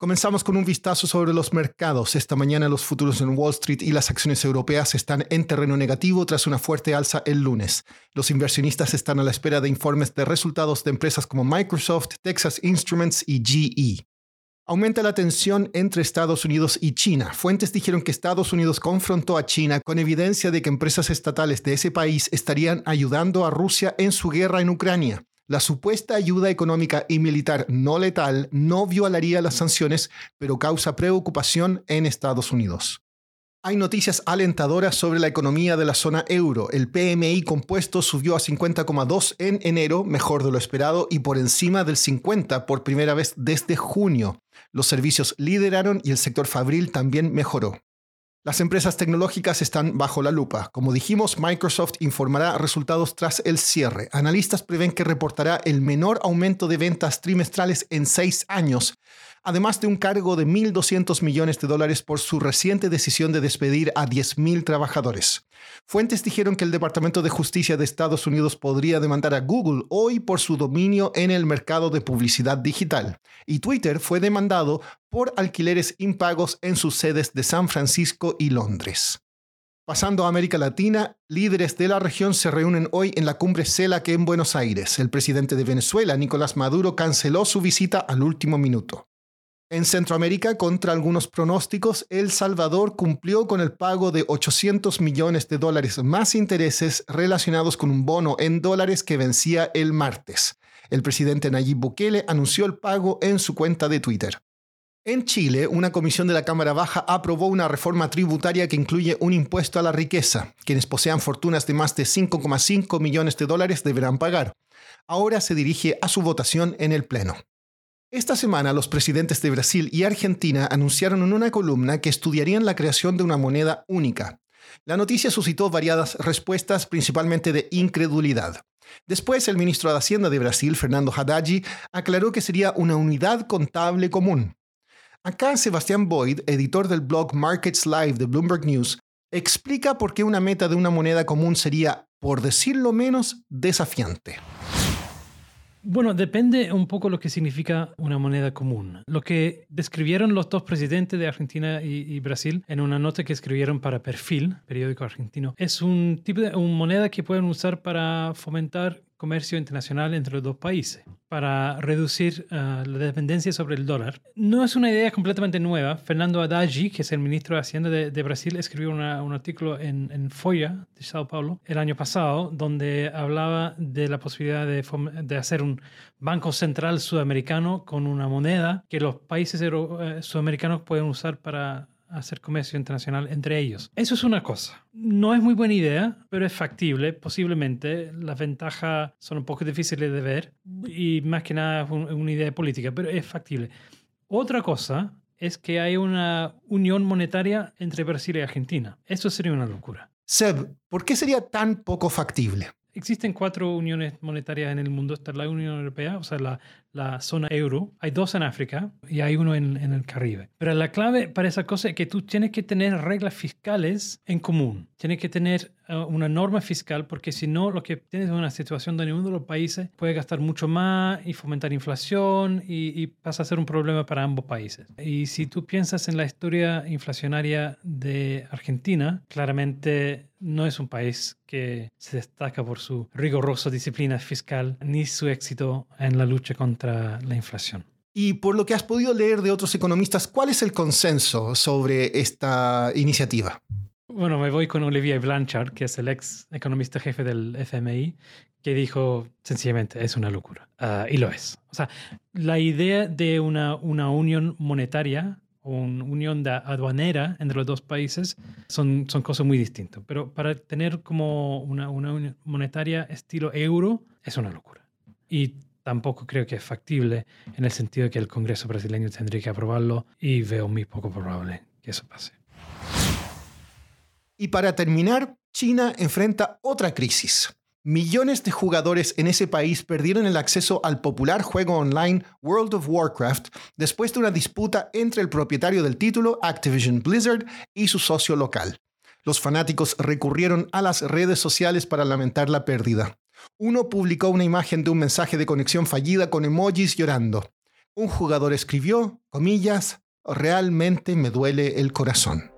Comenzamos con un vistazo sobre los mercados. Esta mañana los futuros en Wall Street y las acciones europeas están en terreno negativo tras una fuerte alza el lunes. Los inversionistas están a la espera de informes de resultados de empresas como Microsoft, Texas Instruments y GE. Aumenta la tensión entre Estados Unidos y China. Fuentes dijeron que Estados Unidos confrontó a China con evidencia de que empresas estatales de ese país estarían ayudando a Rusia en su guerra en Ucrania. La supuesta ayuda económica y militar no letal no violaría las sanciones, pero causa preocupación en Estados Unidos. Hay noticias alentadoras sobre la economía de la zona euro. El PMI compuesto subió a 50,2 en enero, mejor de lo esperado, y por encima del 50 por primera vez desde junio. Los servicios lideraron y el sector fabril también mejoró. Las empresas tecnológicas están bajo la lupa. Como dijimos, Microsoft informará resultados tras el cierre. Analistas prevén que reportará el menor aumento de ventas trimestrales en seis años, además de un cargo de 1.200 millones de dólares por su reciente decisión de despedir a 10.000 trabajadores. Fuentes dijeron que el Departamento de Justicia de Estados Unidos podría demandar a Google hoy por su dominio en el mercado de publicidad digital, y Twitter fue demandado por alquileres impagos en sus sedes de San Francisco y Londres. Pasando a América Latina, líderes de la región se reúnen hoy en la cumbre CELAC en Buenos Aires. El presidente de Venezuela, Nicolás Maduro, canceló su visita al último minuto. En Centroamérica, contra algunos pronósticos, El Salvador cumplió con el pago de 800 millones de dólares más intereses relacionados con un bono en dólares que vencía el martes. El presidente Nayib Bukele anunció el pago en su cuenta de Twitter. En Chile, una comisión de la Cámara Baja aprobó una reforma tributaria que incluye un impuesto a la riqueza. Quienes posean fortunas de más de 5,5 millones de dólares deberán pagar. Ahora se dirige a su votación en el Pleno. Esta semana los presidentes de Brasil y Argentina anunciaron en una columna que estudiarían la creación de una moneda única. La noticia suscitó variadas respuestas, principalmente de incredulidad. Después, el ministro de Hacienda de Brasil, Fernando Haddad, aclaró que sería una unidad contable común. Acá Sebastián Boyd, editor del blog Markets Live de Bloomberg News, explica por qué una meta de una moneda común sería, por decirlo menos, desafiante. Bueno, depende un poco lo que significa una moneda común. Lo que describieron los dos presidentes de Argentina y, Brasil en una nota que escribieron para Perfil, periódico argentino, es un tipo de una moneda que pueden usar para fomentar comercio internacional entre los dos países para reducir uh, la dependencia sobre el dólar. No es una idea completamente nueva. Fernando Haddad, que es el ministro de Hacienda de, Brasil, escribió un artículo en, en Folha de Sao Paulo el año pasado donde hablaba de la posibilidad de, de hacer un banco central sudamericano con una moneda que los países uh, sudamericanos pueden usar para hacer comercio internacional entre ellos. Eso es una cosa. No es muy buena idea, pero es factible, posiblemente. Las ventajas son un poco difíciles de ver y más que nada es una idea política, pero es factible. Otra cosa es que hay una unión monetaria entre Brasil y Argentina. Eso sería una locura. Seb, ¿por qué sería tan poco factible? Existen cuatro uniones monetarias en el mundo. Está la Unión Europea, o sea, la, la zona euro. Hay dos en África y hay uno en, en, el Caribe. Pero la clave para esa cosa es que tú tienes que tener reglas fiscales en común. Tienes que tener una norma fiscal porque si no, lo que tienes es una situación donde uno de los países puede gastar mucho más y fomentar inflación y, y pasa a ser un problema para ambos países. Y si tú piensas en la historia inflacionaria de Argentina, claramente no es un país que se destaca por su rigurosa disciplina fiscal ni su éxito en la lucha contra la inflación. Y por lo que has podido leer de otros economistas, ¿cuál es el consenso sobre esta iniciativa? Bueno, me voy con Olivier Blanchard, que es el ex economista jefe del FMI, que dijo sencillamente es una locura. Uh, y lo es. O sea, la idea de una, una unión monetaria o una unión aduanera entre los dos países son, son cosas muy distintas. Pero para tener como una, una unión monetaria estilo euro es una locura. Y tampoco creo que es factible en el sentido de que el Congreso brasileño tendría que aprobarlo y veo muy poco probable que eso pase. Y para terminar, China enfrenta otra crisis. millones de jugadores en ese país perdieron el acceso al popular juego online World of Warcraft después de una disputa entre el propietario del título, Activision Blizzard, y su socio local. Los fanáticos recurrieron a las redes sociales para lamentar la pérdida. Uno publicó una imagen de un mensaje de conexión fallida con emojis llorando. Un jugador escribió, comillas, realmente me duele el corazón.